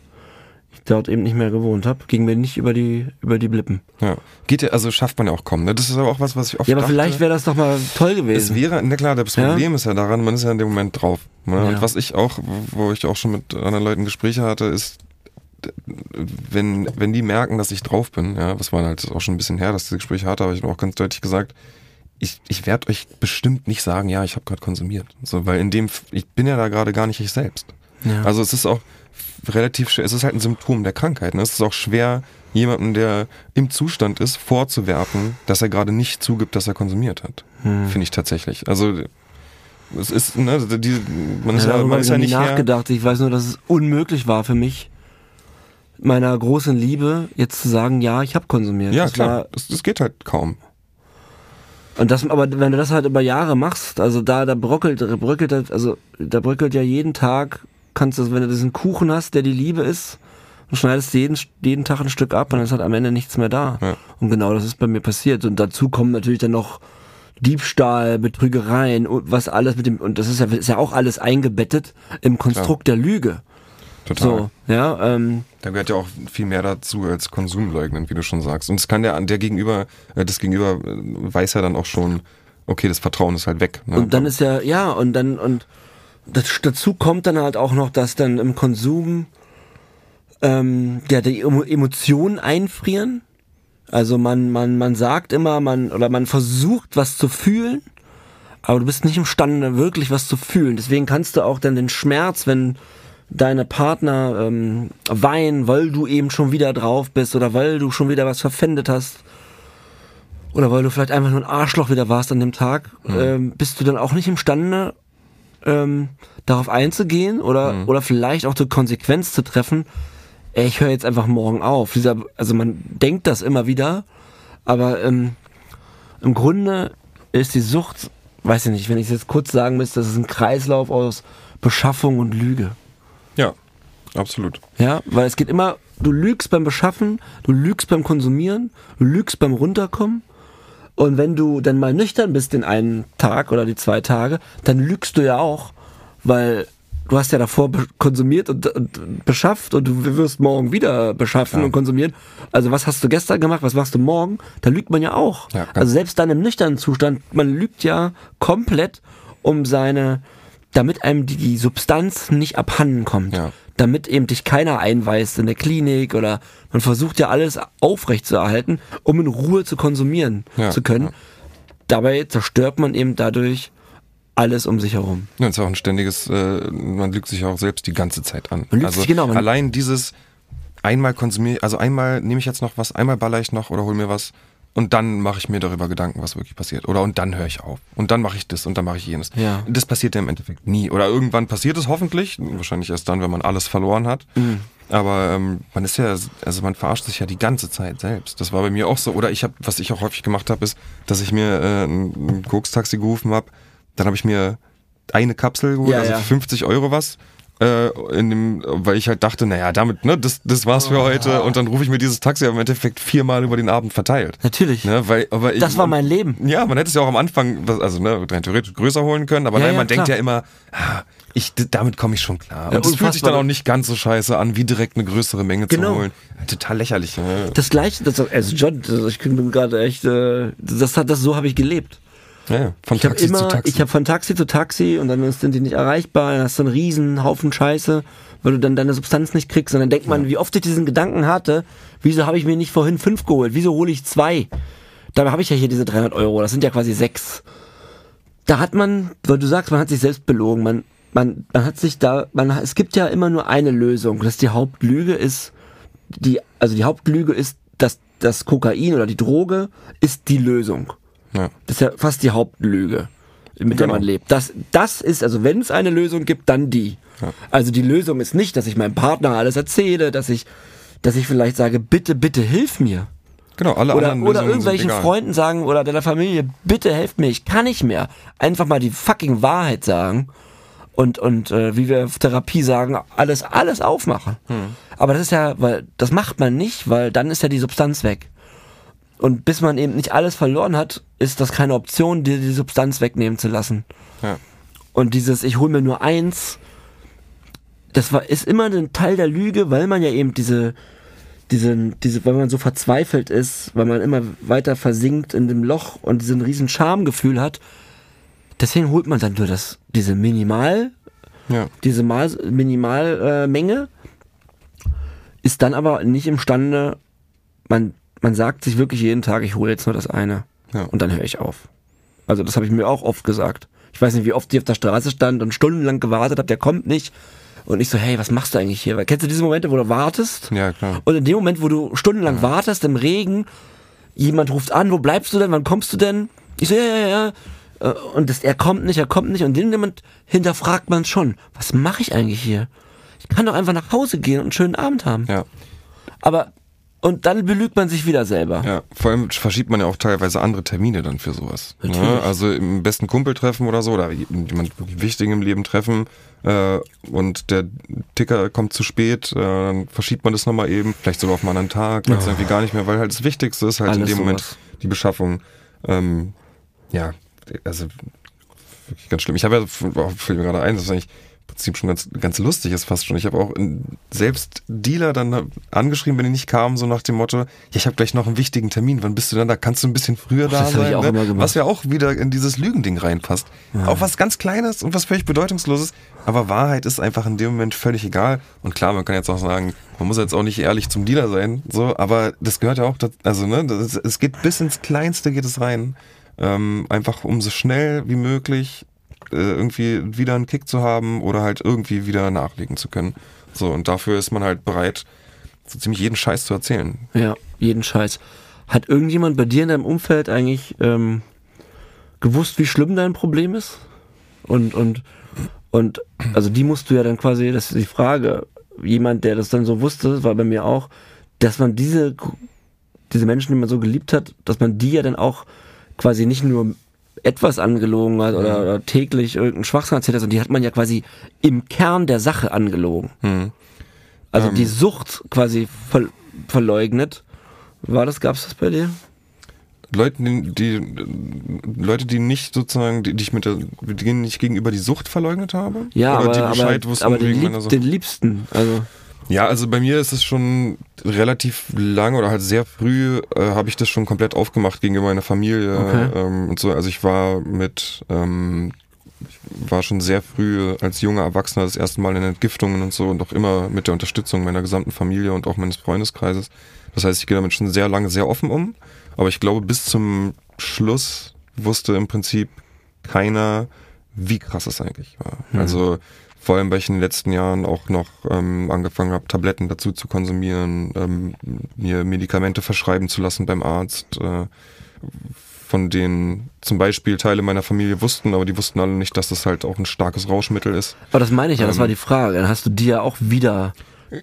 dort eben nicht mehr gewohnt habe, ging mir nicht über die, über die Lippen. Ja. Geht ja, also schafft man ja auch kaum. Ne? Das ist aber auch was, was ich oft Ja, aber dachte. vielleicht wäre das doch mal toll Es gewesen. wäre, na klar, das Ja? Problem ist ja daran, man ist ja in dem Moment drauf. Ne? Ja. Und was ich auch, wo ich auch schon mit anderen Leuten Gespräche hatte, ist, wenn, wenn die merken, dass ich drauf bin, ja, das war halt auch schon ein bisschen her, dass ich das Gespräch hatte, aber ich habe auch ganz deutlich gesagt, ich, ich werde euch bestimmt nicht sagen, ja, ich habe gerade konsumiert. So, weil in dem, ich bin ja da gerade gar nicht ich selbst. Ja. Also es ist auch relativ schwer, es ist halt ein Symptom der Krankheit. Ne? Es ist auch schwer, jemanden, der im Zustand ist, vorzuwerfen, dass er gerade nicht zugibt, dass er konsumiert hat. Hm. Finde ich tatsächlich. Also es ist, ne, die, man ist ja, ja, man habe ist ja nie nicht nachgedacht. Ich weiß nur, dass es unmöglich war für mich, meiner großen Liebe jetzt zu sagen, ja, ich habe konsumiert. Ja, das klar, War, das, das geht halt kaum. und das, aber wenn du das halt über Jahre machst, also da, da bröckelt, bröckelt, also da bröckelt ja jeden Tag, kannst du, wenn du diesen Kuchen hast, der die Liebe ist, und schneidest jeden, jeden Tag ein Stück ab und dann ist halt am Ende nichts mehr da. Ja. Und genau das ist bei mir passiert. Und dazu kommen natürlich dann noch Diebstahl, Betrügereien und was alles mit dem, und das ist ja, ist ja auch alles eingebettet im Konstrukt der Lüge. Total. So, ja, ähm, Da gehört ja auch viel mehr dazu als Konsumleugnen, wie du schon sagst. Und es kann der, der Gegenüber, äh, das Gegenüber äh, weiß ja dann auch schon, okay, das Vertrauen ist halt weg. Ne? und dann ist ja, ja, und dann, und das, dazu kommt dann halt auch noch, dass dann im Konsum, ähm, ja, die Emo- Emotionen einfrieren. Also man, man, man sagt immer, man, oder man versucht was zu fühlen, aber du bist nicht imstande, wirklich was zu fühlen. Deswegen kannst du auch dann den Schmerz, wenn deine Partner ähm, weinen, weil du eben schon wieder drauf bist oder weil du schon wieder was verpfändet hast oder weil du vielleicht einfach nur ein Arschloch wieder warst an dem Tag, ähm, bist du dann auch nicht imstande, ähm, darauf einzugehen oder, oder vielleicht auch die Konsequenz zu treffen, ey, ich höre jetzt einfach morgen auf. Dieser, also man denkt das immer wieder, aber ähm, im Grunde ist die Sucht, weiß ich nicht, wenn ich es jetzt kurz sagen müsste, das ist ein Kreislauf aus Beschaffung und Lüge. Ja, absolut. Ja, weil es geht immer, du lügst beim Beschaffen, du lügst beim Konsumieren, du lügst beim Runterkommen. Und wenn du dann mal nüchtern bist den einen Tag oder die zwei Tage, dann lügst du ja auch, weil du hast ja davor konsumiert und, und beschafft und du wirst morgen wieder beschaffen Ja. und konsumieren. Also was hast du gestern gemacht, was machst du morgen? Da lügt man ja auch. Ja, also selbst dann im nüchternen Zustand, man lügt ja komplett um seine, damit einem die, die Substanz nicht abhanden kommt Ja. Damit eben dich keiner einweist in der Klinik oder man versucht ja alles aufrechtzuerhalten, um in Ruhe zu konsumieren Ja, zu können. ja. Dabei zerstört man eben dadurch alles um sich herum. Ja, es ist auch ein ständiges, äh, man lügt sich auch selbst die ganze Zeit an. Man lügt also sich, genau, allein dieses einmal konsumiere, also einmal nehme ich jetzt noch was, einmal baller ich noch oder hol mir was und dann mache ich mir darüber Gedanken, was wirklich passiert. Oder und dann höre ich auf. Und dann mache ich das und dann mache ich jenes. Ja. Das passiert ja im Endeffekt nie. Oder irgendwann passiert es hoffentlich. Wahrscheinlich erst dann, wenn man alles verloren hat. Mhm. Aber ähm, man ist ja, also man verarscht sich ja die ganze Zeit selbst. Das war bei mir auch so. Oder ich habe, was ich auch häufig gemacht habe, ist, dass ich mir äh, ein, Koks-Taxi gerufen habe. Dann habe ich mir eine Kapsel geholt, Ja, also ja. für 50 Euro was. Äh, in dem, weil ich halt dachte, naja, damit, ne, das, das war's für heute. Und dann rufe ich mir dieses Taxi aber im Endeffekt viermal über den Abend verteilt. Natürlich. Ne, weil, aber ich, Das war mein Leben. Ja, man hätte es ja auch am Anfang, also ne, rein theoretisch größer holen können, aber Ja, nein, ja, man denkt klar. ja immer, ah, ich, damit komme ich schon klar. Und Ja, das fühlt sich dann auch nicht ganz so scheiße an, wie direkt eine größere Menge Genau. zu holen. Total lächerlich. Ne? Das gleiche, das, also John, das, ich bin gerade echt, äh, das hat das so habe ich gelebt. Ja, ja, von Ich habe Taxi immer, zu Taxi. ich habe von Taxi zu Taxi und dann sind die nicht erreichbar, dann hast du einen riesen Haufen Scheiße, weil du dann deine Substanz nicht kriegst und dann denkt man, wie oft ich diesen Gedanken hatte, wieso habe ich mir nicht vorhin fünf geholt, wieso hole ich zwei? Dabei habe ich ja hier diese 300 Euro, das sind ja quasi sechs. Da hat man, weil du sagst, man hat sich selbst belogen, man, man, man hat sich da, man, es gibt ja immer nur eine Lösung, dass die Hauptlüge ist, die, also die Hauptlüge ist, dass das Kokain oder die Droge ist die Lösung. Ja. Das ist ja fast die Hauptlüge, mit der Genau. man lebt. Das, das ist, also wenn es eine Lösung gibt, dann die. Also die Lösung ist nicht, dass ich meinem Partner alles erzähle, dass ich, dass ich vielleicht sage, bitte, bitte hilf mir. Genau, alle Oder, anderen oder Lösungen irgendwelchen. Freunden sagen oder deiner Familie, bitte helft mir, ich kann nicht mehr. Einfach mal die fucking Wahrheit sagen und, und äh, wie wir auf Therapie sagen, alles, alles aufmachen. Hm. Aber das ist ja, weil das macht man nicht, weil dann ist ja die Substanz weg. Und bis man eben nicht alles verloren hat, ist das keine Option, dir die Substanz wegnehmen zu lassen. Ja. Und dieses, ich hole mir nur eins, das war, ist immer ein Teil der Lüge, weil man ja eben diese, diese, diese, weil man so verzweifelt ist, weil man immer weiter versinkt in dem Loch und diesen riesen Schamgefühl hat. Deswegen holt man dann nur das, diese Minimal, Ja. diese Mal, Minimalmenge, äh, ist dann aber nicht imstande, man, man sagt sich wirklich jeden Tag, ich hole jetzt nur das eine. Ja. Und dann höre ich auf. Also das habe ich mir auch oft gesagt. Ich weiß nicht, wie oft ich auf der Straße stand und stundenlang gewartet habe, der kommt nicht. Und ich so, hey, was machst du eigentlich hier? Weil, kennst du diese Momente, wo du wartest? Ja, klar. Und in dem Moment, wo du stundenlang wartest im Regen, jemand ruft an, wo bleibst du denn? Wann kommst du denn? Ich so, ja, ja, ja. Äh, Und das, er kommt nicht, er kommt nicht. Und in dem Moment hinterfragt man schon, was mache ich eigentlich hier? Ich kann doch einfach nach Hause gehen und einen schönen Abend haben. Ja. Aber, und dann belügt man sich wieder selber. Ja, vor allem verschiebt man ja auch teilweise andere Termine dann für sowas. Ne? Also im besten Kumpel treffen oder so, oder jemand wirklich wichtig im Leben treffen äh, und der Ticker kommt zu spät, äh, dann verschiebt man das nochmal eben, vielleicht sogar auf einen anderen Tag, weil es irgendwie gar nicht mehr, weil halt das Wichtigste ist halt in Alles dem Moment sowas. die Beschaffung. Ähm, ja, also wirklich ganz schlimm. Ich habe ja, oh, fällt mir gerade ein, das ist eigentlich Prinzip schon ganz, ganz lustig ist fast schon. Ich habe auch selbst Dealer dann angeschrieben, wenn die nicht kamen, so nach dem Motto, ja, ich habe gleich noch einen wichtigen Termin, wann bist du dann da? Kannst du ein bisschen früher da hab ich sein? ne? Was ja auch wieder in dieses Lügending reinpasst. Auch was ganz Kleines und was völlig Bedeutungsloses, aber Wahrheit ist einfach in dem Moment völlig egal. Und klar, man kann jetzt auch sagen, man muss jetzt auch nicht ehrlich zum Dealer sein, so, aber das gehört ja auch, dazu, also ne, es geht bis ins Kleinste geht es rein. Ähm, einfach um so schnell wie möglich irgendwie wieder einen Kick zu haben oder halt irgendwie wieder nachlegen zu können. So, und dafür ist man halt bereit, so ziemlich jeden Scheiß zu erzählen. Ja, jeden Scheiß. Hat irgendjemand bei dir in deinem Umfeld eigentlich ähm, gewusst, wie schlimm dein Problem ist? Und, und, und, also die musst du ja dann quasi, das ist die Frage, jemand, der das dann so wusste, war bei mir auch, dass man diese, diese Menschen, die man so geliebt hat, dass man die ja dann auch quasi nicht nur etwas angelogen hat oder, oder täglich irgendeinen Schwachsinn erzählt hat, sondern die hat man ja quasi im Kern der Sache angelogen. Hm. Also Ähm. die Sucht quasi ver verleugnet. War das, gab's das bei dir? Leute, die, die Leute, die nicht sozusagen, die, die ich mit der, denen ich gegenüber die Sucht verleugnet habe? Ja, Oder aber, die Bescheid aber, wussten aber den, Lieb den Liebsten. Also, Ja, also bei mir ist es schon relativ lang oder halt sehr früh äh, habe ich das schon komplett aufgemacht gegenüber meiner Familie Okay. ähm, und so. Also ich war mit, ähm, ich war schon sehr früh als junger Erwachsener das erste Mal in Entgiftungen und so und auch immer mit der Unterstützung meiner gesamten Familie und auch meines Freundeskreises. Das heißt, ich gehe damit schon sehr lange sehr offen um. Aber ich glaube, bis zum Schluss wusste im Prinzip keiner, wie krass es eigentlich war. Also vor allem, weil ich in den letzten Jahren auch noch ähm, angefangen habe, Tabletten dazu zu konsumieren, ähm, mir Medikamente verschreiben zu lassen beim Arzt, äh, von denen zum Beispiel Teile meiner Familie wussten, aber die wussten alle nicht, dass das halt auch ein starkes Rauschmittel ist. aber das meine ich ja, das Ähm. war die Frage. Dann hast du die ja auch wieder.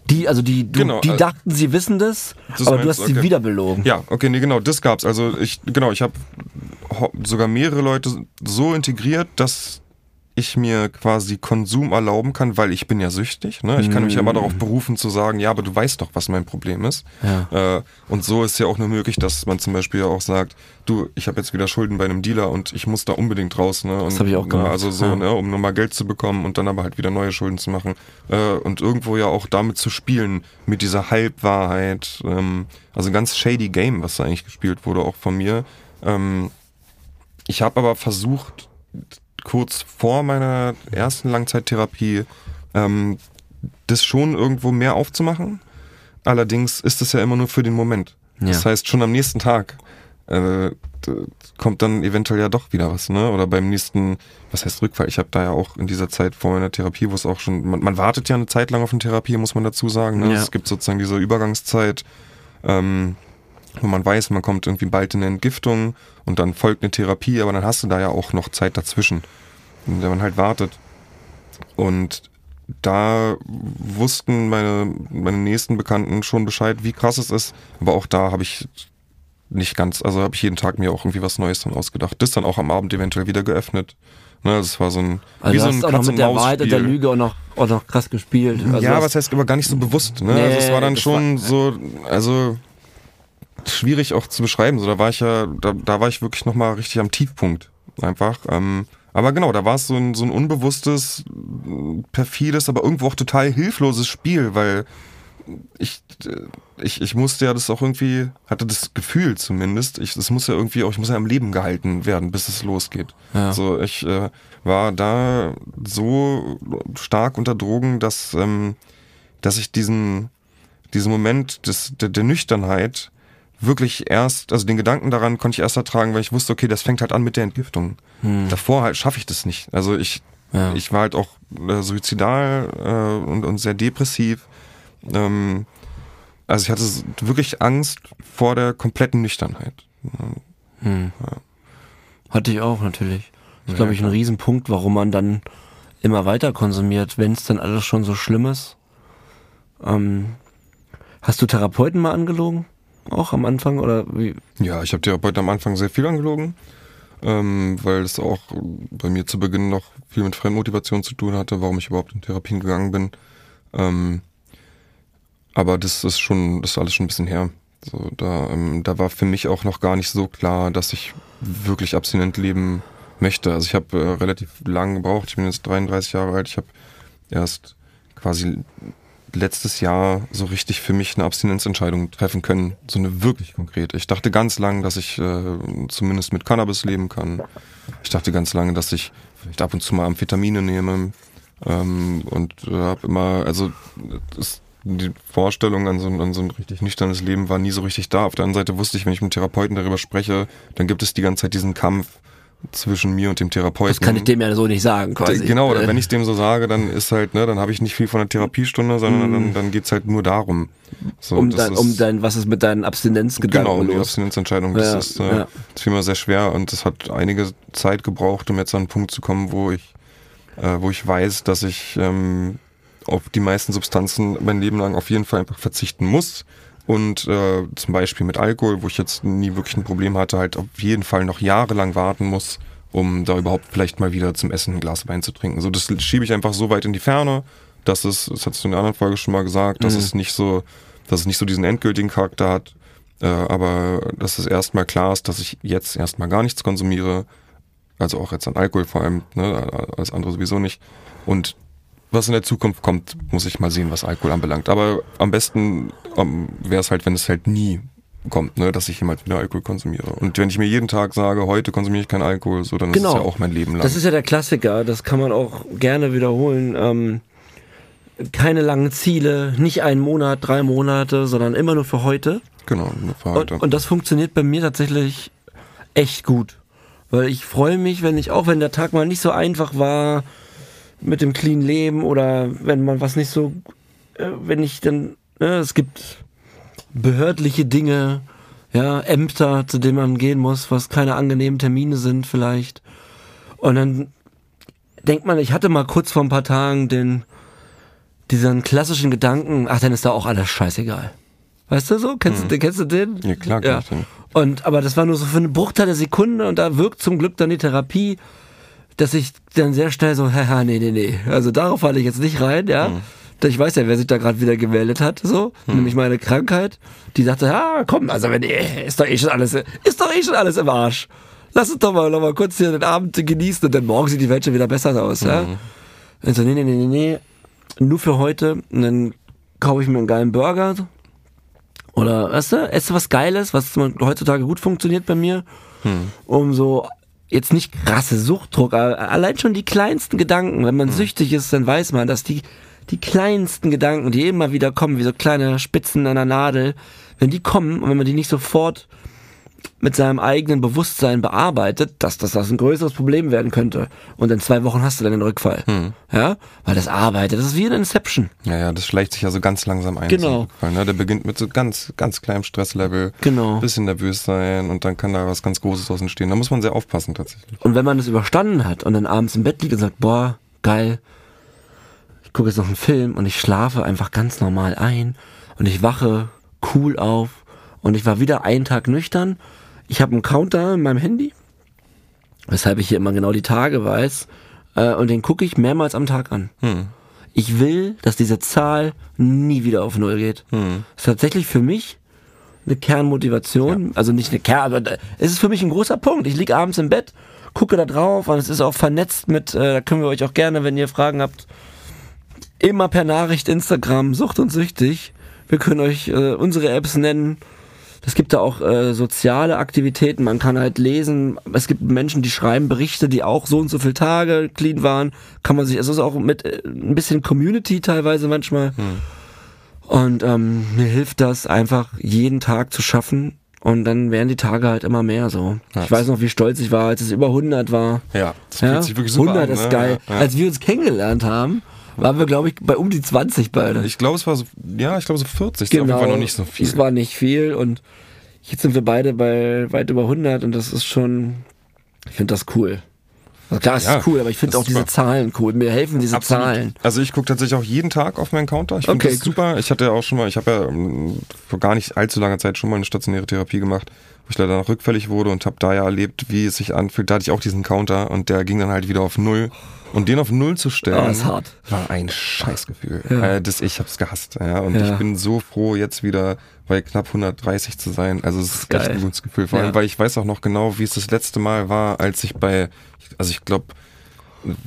Die, also die, du, Genau, die also- dachten, sie wissen das, Das aber du hast du, sie okay. wieder belogen. Ja, okay, nee, genau, das gab's. Also ich, genau, ich habe sogar mehrere Leute so integriert, dass ich mir quasi Konsum erlauben kann, weil ich bin ja süchtig. Ne? Ich kann mich ja immer darauf berufen zu sagen, ja, aber du weißt doch, was mein Problem ist. Ja. Äh, und so ist ja auch nur möglich, dass man zum Beispiel auch sagt, du, ich habe jetzt wieder Schulden bei einem Dealer und ich muss da unbedingt raus. Ne? Und, Das hab ich auch gemacht, Also so, ja. ne, um nochmal Geld zu bekommen und dann aber halt wieder neue Schulden zu machen. Äh, und irgendwo ja auch damit zu spielen, mit dieser Halbwahrheit. Ähm, also ein ganz shady Game, was da eigentlich gespielt wurde, auch von mir. Ähm, ich habe aber versucht, kurz vor meiner ersten Langzeittherapie ähm, das schon irgendwo mehr aufzumachen. Allerdings ist es ja immer nur für den Moment. Ja. Das heißt, schon am nächsten Tag äh, kommt dann eventuell ja doch wieder was, ne? Oder beim nächsten, was heißt Rückfall? Ich habe da ja auch in dieser Zeit vor meiner Therapie, wo es auch schon, man, man wartet ja eine Zeit lang auf eine Therapie, muss man dazu sagen. Ne? Ja. Es gibt sozusagen diese Übergangszeit, ähm, wo man weiß, man kommt irgendwie bald in eine Entgiftung und dann folgt eine Therapie, aber dann hast du da ja auch noch Zeit dazwischen, in der man halt wartet. Und da wussten meine, meine nächsten Bekannten schon Bescheid, wie krass es ist, aber auch da habe ich nicht ganz, also habe ich jeden Tag mir auch irgendwie was Neues dann ausgedacht. Das dann auch am Abend eventuell wieder geöffnet. Ne, das war so ein, Also wie so ein auch noch mit der Wahrheit und der. Lüge auch noch, auch noch krass gespielt. Also ja, was heißt aber gar nicht so bewusst. Ne? Nee, also es war dann schon war- so, also schwierig auch zu beschreiben. So, da war ich ja, da, da war ich wirklich nochmal richtig am Tiefpunkt. Einfach. Ähm, Aber genau, da war es so ein, so ein unbewusstes, perfides, aber irgendwo auch total hilfloses Spiel, weil ich, ich, ich musste ja das auch irgendwie, hatte das Gefühl zumindest, ich, das muss ja irgendwie auch, ich muss ja am Leben gehalten werden, bis es losgeht. Ja. So, ich äh, war da so stark unter Drogen, dass, ähm, dass ich diesen, diesen Moment des, der, der Nüchternheit wirklich erst, also den Gedanken daran konnte ich erst ertragen, weil ich wusste, okay, das fängt halt an mit der Entgiftung. Hm. Davor halt schaffe ich das nicht. Also ich, Ja. ich war halt auch äh, suizidal äh, und, und sehr depressiv. Ähm, also ich hatte wirklich Angst vor der kompletten Nüchternheit. Hm. Hatte ich auch natürlich. Das ist, Ja, glaube ich, ein. Riesenpunkt, warum man dann immer weiter konsumiert, wenn es dann alles schon so schlimm ist. Ähm, hast du Therapeuten mal angelogen? Auch am Anfang? Oder wie? Ja, ich habe Therapeuten am Anfang sehr viel angelogen, ähm, weil es auch bei mir zu Beginn noch viel mit Fremdmotivation zu tun hatte, warum ich überhaupt in Therapien gegangen bin. Ähm, aber das ist schon, das ist alles schon ein bisschen her. So, da, ähm, da war für mich auch noch gar nicht so klar, dass ich wirklich abstinent leben möchte. Also ich habe äh, relativ lang gebraucht. Ich bin jetzt 33 Jahre alt. Ich habe erst quasi letztes Jahr so richtig für mich eine Abstinenzentscheidung treffen können. So eine wirklich konkrete. Ich dachte ganz lang, dass ich äh, zumindest mit Cannabis leben kann. Ich dachte ganz lange, dass ich vielleicht ab und zu mal Amphetamine nehme. Ähm, und äh, habe immer, also das, die Vorstellung an so, ein- an so ein richtig nüchternes Leben war nie so richtig da. Auf der anderen Seite wusste ich, wenn ich mit Therapeuten darüber spreche, dann gibt es die ganze Zeit diesen Kampf zwischen mir und dem Therapeuten. Das kann ich dem ja so nicht sagen, quasi. Genau, oder Äh, wenn ich dem so sage, dann ist halt, ne, dann habe ich nicht viel von der Therapiestunde, sondern dann, dann geht's halt nur darum. So, um, dein, ist- um dein, was ist mit deinen Abstinenzgedanken Genau, um die? Abstinenzentscheidung. Das Ja, ist, äh, ja. fiel mir sehr schwer und das hat einige Zeit gebraucht, um jetzt an einen Punkt zu kommen, wo ich, äh, wo ich weiß, dass ich ähm, auf die meisten Substanzen mein Leben lang auf jeden Fall einfach verzichten muss. Und äh, zum Beispiel mit Alkohol, wo ich jetzt nie wirklich ein Problem hatte, halt auf jeden Fall noch jahrelang warten muss, um da überhaupt vielleicht mal wieder zum Essen ein Glas Wein zu trinken. So, das schiebe ich einfach so weit in die Ferne, dass es, das hast du in der anderen Folge schon mal gesagt, dass Mhm. es nicht so, dass es nicht so diesen endgültigen Charakter hat, äh, aber dass es erstmal klar ist, dass ich jetzt erstmal gar nichts konsumiere, also auch jetzt an Alkohol vor allem, ne, alles andere sowieso nicht. Und was in der Zukunft kommt, muss ich mal sehen, was Alkohol anbelangt. Aber am besten ähm, wäre es halt, wenn es halt nie kommt, ne, dass ich jemals wieder Alkohol konsumiere. Und wenn ich mir jeden Tag sage, heute konsumiere ich keinen Alkohol, so dann Genau. ist es ja auch mein Leben lang. Das ist ja der Klassiker, das kann man auch gerne wiederholen. Ähm, keine langen Ziele, nicht einen Monat, drei Monate, sondern immer nur für heute. genau, eine Und, Frage. und das funktioniert bei mir tatsächlich echt gut. Weil ich freue mich, wenn ich, auch wenn der Tag mal nicht so einfach war mit dem clean Leben oder wenn man was nicht so, äh, wenn ich dann, ne, es gibt behördliche Dinge, ja, Ämter, zu denen man gehen muss, was keine angenehmen Termine sind vielleicht. Und dann denkt man, ich hatte mal kurz vor ein paar Tagen den, diesen klassischen Gedanken, ach, dann ist da auch alles scheißegal. Weißt du so? Kennst, du, den- kennst du den? ja, klar, ich den. Und, aber das war nur so für eine Bruchteil der Sekunde und da wirkt zum Glück dann die Therapie, dass ich dann sehr schnell so, haha, nee, nee, nee. Also darauf falle ich jetzt nicht rein, ja. Ich weiß ja, wer sich da gerade wieder gemeldet hat, so, nämlich meine Krankheit. Die sagte, ja, komm, also wenn, eh, ist doch eh schon alles, ist doch eh schon alles im Arsch. Lass uns doch mal noch mal kurz hier den Abend genießen und dann morgen sieht die Welt schon wieder besser aus, ja. Und so, nee, nee, nee, nee, nee, nur für heute. Und dann kaufe ich mir einen geilen Burger, oder, weißt du, esse was Geiles, was heutzutage gut funktioniert bei mir, um so jetzt nicht krasse Suchtdruck, aber allein schon die kleinsten Gedanken, wenn man süchtig ist, dann weiß man, dass die, die kleinsten Gedanken, die immer wieder kommen, wie so kleine Spitzen an der Nadel, wenn die kommen und wenn man die nicht sofort mit seinem eigenen Bewusstsein bearbeitet, dass das, das ein größeres Problem werden könnte. Und in zwei Wochen hast du dann den Rückfall. Ja? Weil das arbeitet. Das ist wie ein Inception. Ja, ja, das schleicht sich ja so ganz langsam ein. Genau. ne? Der beginnt mit so ganz, ganz kleinem Stresslevel. Genau. Bisschen nervös sein und dann kann da was ganz Großes aus entstehen. Da muss man sehr aufpassen tatsächlich. Und wenn man das überstanden hat und dann abends im Bett liegt und sagt, boah, geil, ich gucke jetzt noch einen Film und ich schlafe einfach ganz normal ein und ich wache cool auf und ich war wieder einen Tag nüchtern. Ich habe einen Counter in meinem Handy, weshalb ich hier immer genau die Tage weiß äh, und den gucke ich mehrmals am Tag an. Hm. Ich will, dass diese Zahl nie wieder auf Null geht. Hm. Das ist tatsächlich für mich eine Kernmotivation. Also nicht eine Kern, aber es ist für mich ein großer Punkt. Ich liege abends im Bett, gucke da drauf und es ist auch vernetzt mit, äh, da können wir euch auch gerne, wenn ihr Fragen habt, immer per Nachricht Instagram, Sucht und Süchtig. Wir können euch äh, unsere Apps nennen. Es gibt da auch äh, soziale Aktivitäten, man kann halt lesen. Es gibt Menschen, die schreiben Berichte, die auch so und so viele Tage clean waren. Kann man sich, es ist auch mit äh, ein bisschen Community teilweise manchmal. Hm. Und ähm, mir hilft das einfach jeden Tag zu schaffen. Und dann werden die Tage halt immer mehr so. Ja. Ich weiß noch, wie stolz ich war, als es über 100 war. Ja, das Ja? fühlt sich wirklich super 100 an. ist ne? geil. Ja, ja. Als wir uns kennengelernt haben, waren wir, glaube ich, bei um die 20 beide. Ich glaube, es war so, ja, ich glaube so 40. Ist auf jeden Fall noch nicht so viel. Es war nicht viel und jetzt sind wir beide bei weit über 100 und das ist schon, ich finde das cool. Also klar, es Ja, ist cool, aber ich finde das auch diese super. Zahlen cool. Mir helfen diese Absolut. Zahlen. Also ich gucke tatsächlich auch jeden Tag auf meinen Counter. Ich finde Okay, das super. Ich hatte ja auch schon mal, ich habe ja ähm, vor gar nicht allzu langer Zeit schon mal eine stationäre Therapie gemacht, wo ich leider noch rückfällig wurde und habe da ja erlebt, wie es sich anfühlt. Da hatte ich auch diesen Counter und der ging dann halt wieder auf Null. Und den auf Null zu stellen, hart. war ein Scheißgefühl. Ja. Äh, das, ich hab's gehasst. Ja. Und Ja. ich bin so froh, jetzt wieder bei knapp 130 zu sein. Also es ist echt geil. ein gutes Gefühl. Vor allem, Ja. weil ich weiß auch noch genau, wie es das letzte Mal war, als ich bei, also ich glaube,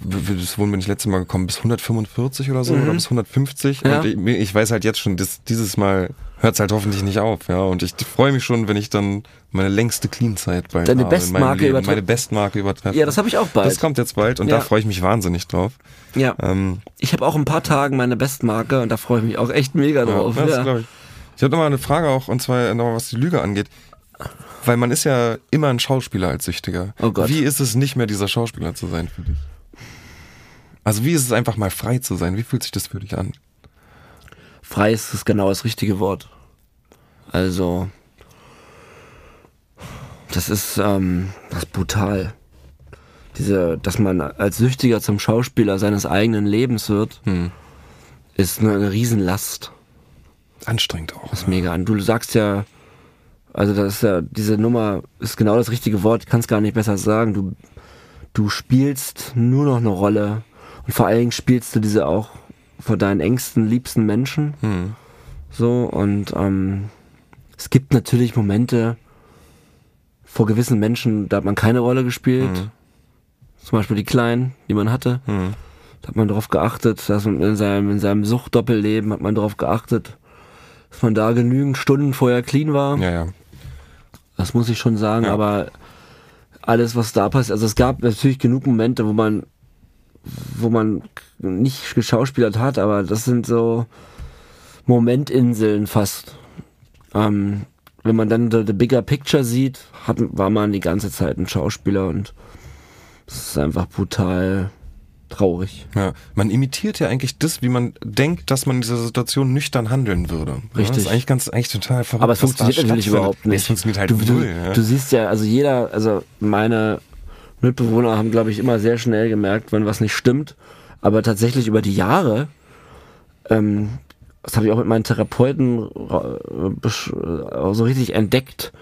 das wohnen bin ich letztes Mal gekommen, bis 145 oder so oder bis 150. Mhm. Ja. Und ich, ich weiß halt jetzt schon, das, dieses Mal hört es halt hoffentlich nicht auf. Ja. Und ich freue mich schon, wenn ich dann meine längste Clean-Zeit bald Deine habe Bestmarke Leben. übertre- Meine Bestmarke übertreffen. Ja, das habe ich auch bald. Das kommt jetzt bald und Ja. da freue ich mich wahnsinnig drauf. Ja. Ähm, Ich habe auch ein paar Tagen meine Bestmarke und da freue ich mich auch echt mega drauf. Ja, das Ja, glaub ich. Ich habe noch mal eine Frage auch, und zwar noch was die Lüge angeht. Weil man ist ja immer ein Schauspieler als Süchtiger. Oh Gott. Wie ist es nicht mehr dieser Schauspieler zu sein für dich? Also wie ist es einfach mal frei zu sein? Wie fühlt sich das für dich an? Frei ist das genau das richtige Wort. Also, das ist, ähm, das ist brutal. Diese, dass man als Süchtiger zum Schauspieler seines eigenen Lebens wird, Hm. ist eine, eine Riesenlast. Anstrengend auch. Das ist mega. Und du sagst ja, also das ist ja, diese Nummer ist genau das richtige Wort, ich kann es gar nicht besser sagen. Du, du spielst nur noch eine Rolle. Und vor allen Dingen spielst du diese auch vor deinen engsten, liebsten Menschen. Hm. So, und ähm, es gibt natürlich Momente vor gewissen Menschen, da hat man keine Rolle gespielt. Mhm. Zum Beispiel die Kleinen, die man hatte. Hm. Da hat man darauf geachtet, dass man in seinem, in seinem Suchtdoppelleben hat man darauf geachtet, dass man da genügend Stunden vorher clean war. Ja, ja. Das muss ich schon sagen, Ja. aber alles, was da passiert, also es gab natürlich genug Momente, wo man, wo man nicht geschauspielert hat, aber das sind so Momentinseln fast. Ähm, wenn man dann the, the bigger picture sieht, hat, war man die ganze Zeit ein Schauspieler und es ist einfach brutal traurig. Ja, man imitiert ja eigentlich das, wie man denkt, dass man in dieser Situation nüchtern handeln würde. Ja, Richtig. das ist eigentlich ganz, eigentlich total verrückt. Aber es funktioniert natürlich überhaupt Nee, nicht. Es funktioniert halt du, du, null. ja. du siehst ja, also jeder, also meine Mitbewohner haben, glaube ich, immer sehr schnell gemerkt, wenn was nicht stimmt. Aber tatsächlich über die Jahre, ähm, das habe ich auch mit meinen Therapeuten äh, so richtig entdeckt,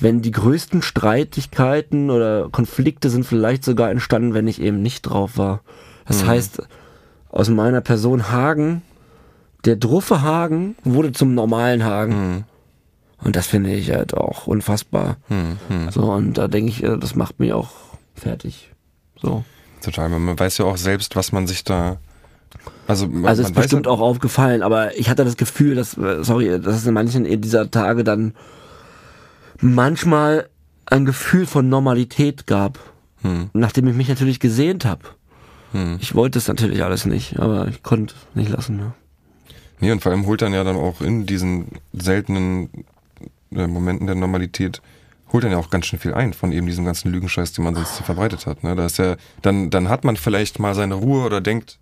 wenn die größten Streitigkeiten oder Konflikte sind vielleicht sogar entstanden, wenn ich eben nicht drauf war. Das heißt, aus meiner Person Hagen, der druffe Hagen wurde zum normalen Hagen. Und das finde ich halt auch unfassbar. Hm, hm. So, und da denke ich, äh, das macht mich auch fertig. So. Total. Man weiß ja auch selbst, was man sich da. Also, man, Also es ist bestimmt ja, auch aufgefallen, aber ich hatte das Gefühl, dass, äh, sorry, dass es in manchen dieser Tage dann manchmal ein Gefühl von Normalität gab, Hm. nachdem ich mich natürlich gesehnt habe. Hm. Ich wollte es natürlich alles nicht, aber ich konnte nicht lassen. Ne? Nee, und vor allem holt dann ja dann auch in diesen seltenen äh, Momenten der Normalität, holt dann ja auch ganz schön viel ein von eben diesem ganzen Lügenscheiß, den man sonst verbreitet hat. Ne? Da ist ja, dann, dann hat man vielleicht mal seine Ruhe oder denkt,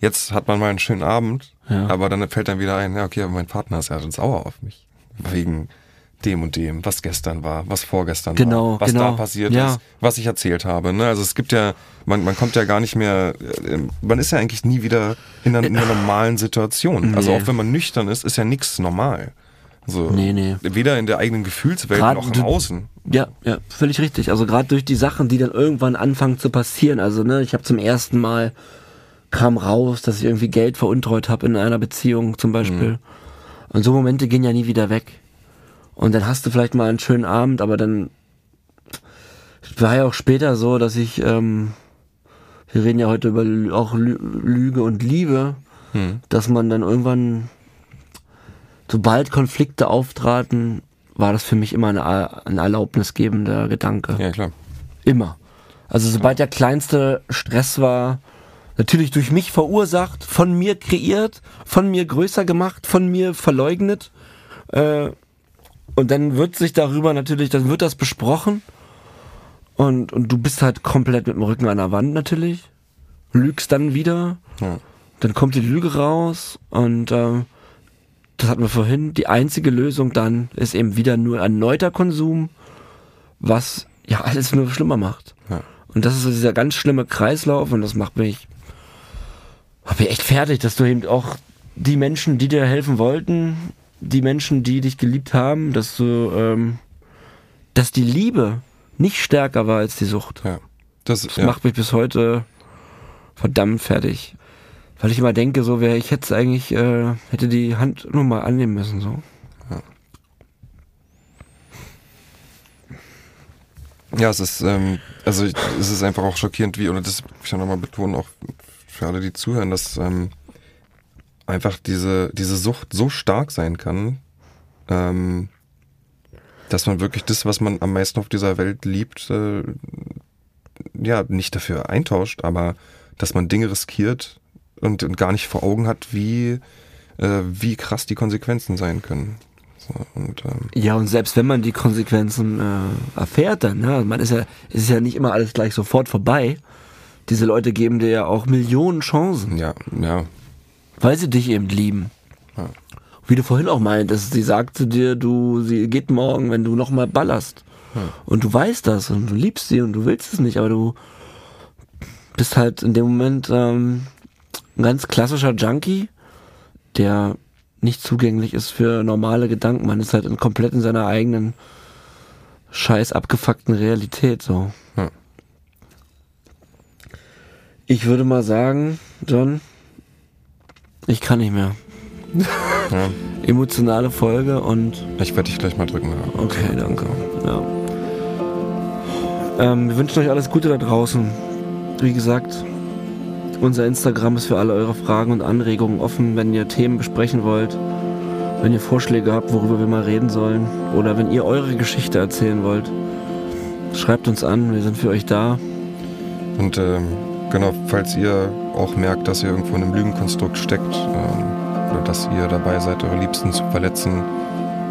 jetzt hat man mal einen schönen Abend, Ja. aber dann fällt dann wieder ein, ja, okay, aber mein Partner ist ja schon sauer auf mich. Wegen dem und dem, was gestern war, was vorgestern Genau, war, was genau. da passiert Ja. ist, was ich erzählt habe. Ne? Also es gibt ja, man, man kommt ja gar nicht mehr, äh, man ist ja eigentlich nie wieder in einer, in einer normalen Situation. Also Nee. auch wenn man nüchtern ist, ist ja nichts normal. Also Nee, nee. weder in der eigenen Gefühlswelt Grad noch im du- Außen. Ja, ja, völlig richtig. Also gerade durch die Sachen, die dann irgendwann anfangen zu passieren. Also ne, ich habe zum ersten Mal kam raus, dass ich irgendwie Geld veruntreut habe in einer Beziehung zum Beispiel. Und so Momente gehen ja nie wieder weg. Und dann hast du vielleicht mal einen schönen Abend, aber dann war ja auch später so, dass ich, ähm, wir reden ja heute über auch Lü- Lüge und Liebe, Hm. dass man dann irgendwann, sobald Konflikte auftraten, war das für mich immer eine, ein erlaubnisgebender Gedanke. Ja, klar. Immer. Also sobald der kleinste Stress war, natürlich durch mich verursacht, von mir kreiert, von mir größer gemacht, von mir verleugnet. Äh, und dann wird sich darüber natürlich, dann wird das besprochen. Und, und du bist halt komplett mit dem Rücken an der Wand natürlich. Lügst dann wieder. Ja. Dann kommt die Lüge raus. Und ähm, das hatten wir vorhin. Die einzige Lösung dann ist eben wieder nur erneuter Konsum, was ja alles nur schlimmer macht. Ja. Und das ist so dieser ganz schlimme Kreislauf und das macht mich, macht mich echt fertig, dass du eben auch die Menschen, die dir helfen wollten, die Menschen, die dich geliebt haben, dass du, ähm, dass die Liebe nicht stärker war als die Sucht. ja. Das, Das ja. macht mich bis heute verdammt fertig. Weil ich immer denke, so wäre ich jetzt eigentlich, äh, hätte die Hand nur mal annehmen müssen, so. Ja, es ist, ähm, also es ist einfach auch schockierend, wie, oder das ich ja nochmal betonen, auch für alle, die zuhören, dass ähm, einfach diese, diese Sucht so stark sein kann, ähm, dass man wirklich das, was man am meisten auf dieser Welt liebt, äh, ja, nicht dafür eintauscht, aber dass man Dinge riskiert und, und gar nicht vor Augen hat, wie, äh, wie krass die Konsequenzen sein können. So, und ähm, Ja, und selbst wenn man die Konsequenzen äh, erfährt, dann, ne, man ist ja, es ist ja nicht immer alles gleich sofort vorbei. Diese Leute geben dir ja auch Millionen Chancen, ja, ja, weil sie dich eben lieben. Ja. Wie du vorhin auch meintest, sie sagt zu dir, du, sie geht morgen, wenn du nochmal ballerst. Und du weißt das und du liebst sie und du willst es nicht, aber du bist halt in dem Moment ähm, ein ganz klassischer Junkie, der nicht zugänglich ist für normale Gedanken. Man ist halt in, komplett in seiner eigenen scheiß abgefuckten Realität so. Ja. Ich würde mal sagen, John, ich kann nicht mehr. ja. Emotionale Folge und Ich werde dich gleich mal drücken. Ja. okay, danke. Ja. Ähm, wir wünschen euch alles Gute da draußen. Wie gesagt, unser Instagram ist für alle eure Fragen und Anregungen offen, wenn ihr Themen besprechen wollt, wenn ihr Vorschläge habt, worüber wir mal reden sollen oder wenn ihr eure Geschichte erzählen wollt. Schreibt uns an, wir sind für euch da. Und ähm, genau, falls ihr auch merkt, dass ihr irgendwo in einem Lügenkonstrukt steckt ähm, oder dass ihr dabei seid, eure Liebsten zu verletzen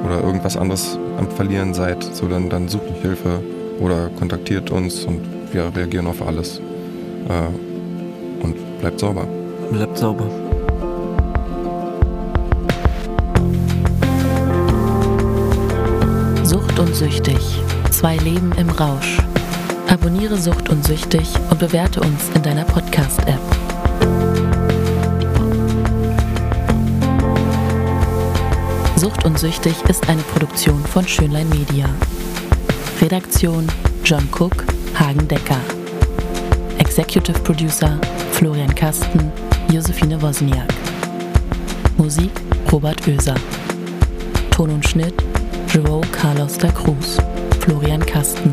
oder irgendwas anderes am Verlieren seid, so dann, dann sucht Hilfe oder kontaktiert uns und wir reagieren auf alles. Äh, bleibt sauber. Bleibt sauber. Sucht und Süchtig. Zwei Leben im Rausch. Abonniere Sucht und Süchtig und bewerte uns in deiner Podcast-App. Sucht und Süchtig ist eine Produktion von Schönlein Media. Redaktion John Cook, Hagen Decker. Executive Producer Florian Kasten, Josephine Wozniak. Musik Robert Oeser. Ton und Schnitt Joao Carlos da Cruz, Florian Kasten.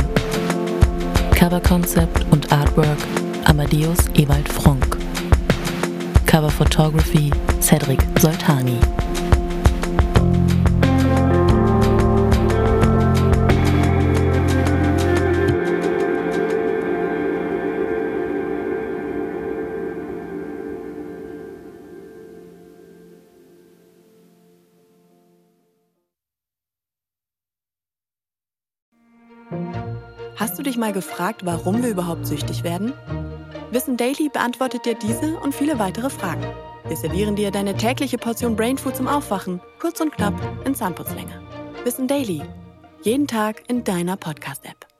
Cover Concept und Artwork Amadeus Ewald Fronk. Cover Photography Cedric Soltani. Gefragt, warum wir überhaupt süchtig werden? Wissen Daily beantwortet dir diese und viele weitere Fragen. Wir servieren dir deine tägliche Portion Brainfood zum Aufwachen, kurz und knapp in Zahnputzlänge. Wissen Daily. Jeden Tag in deiner Podcast-App.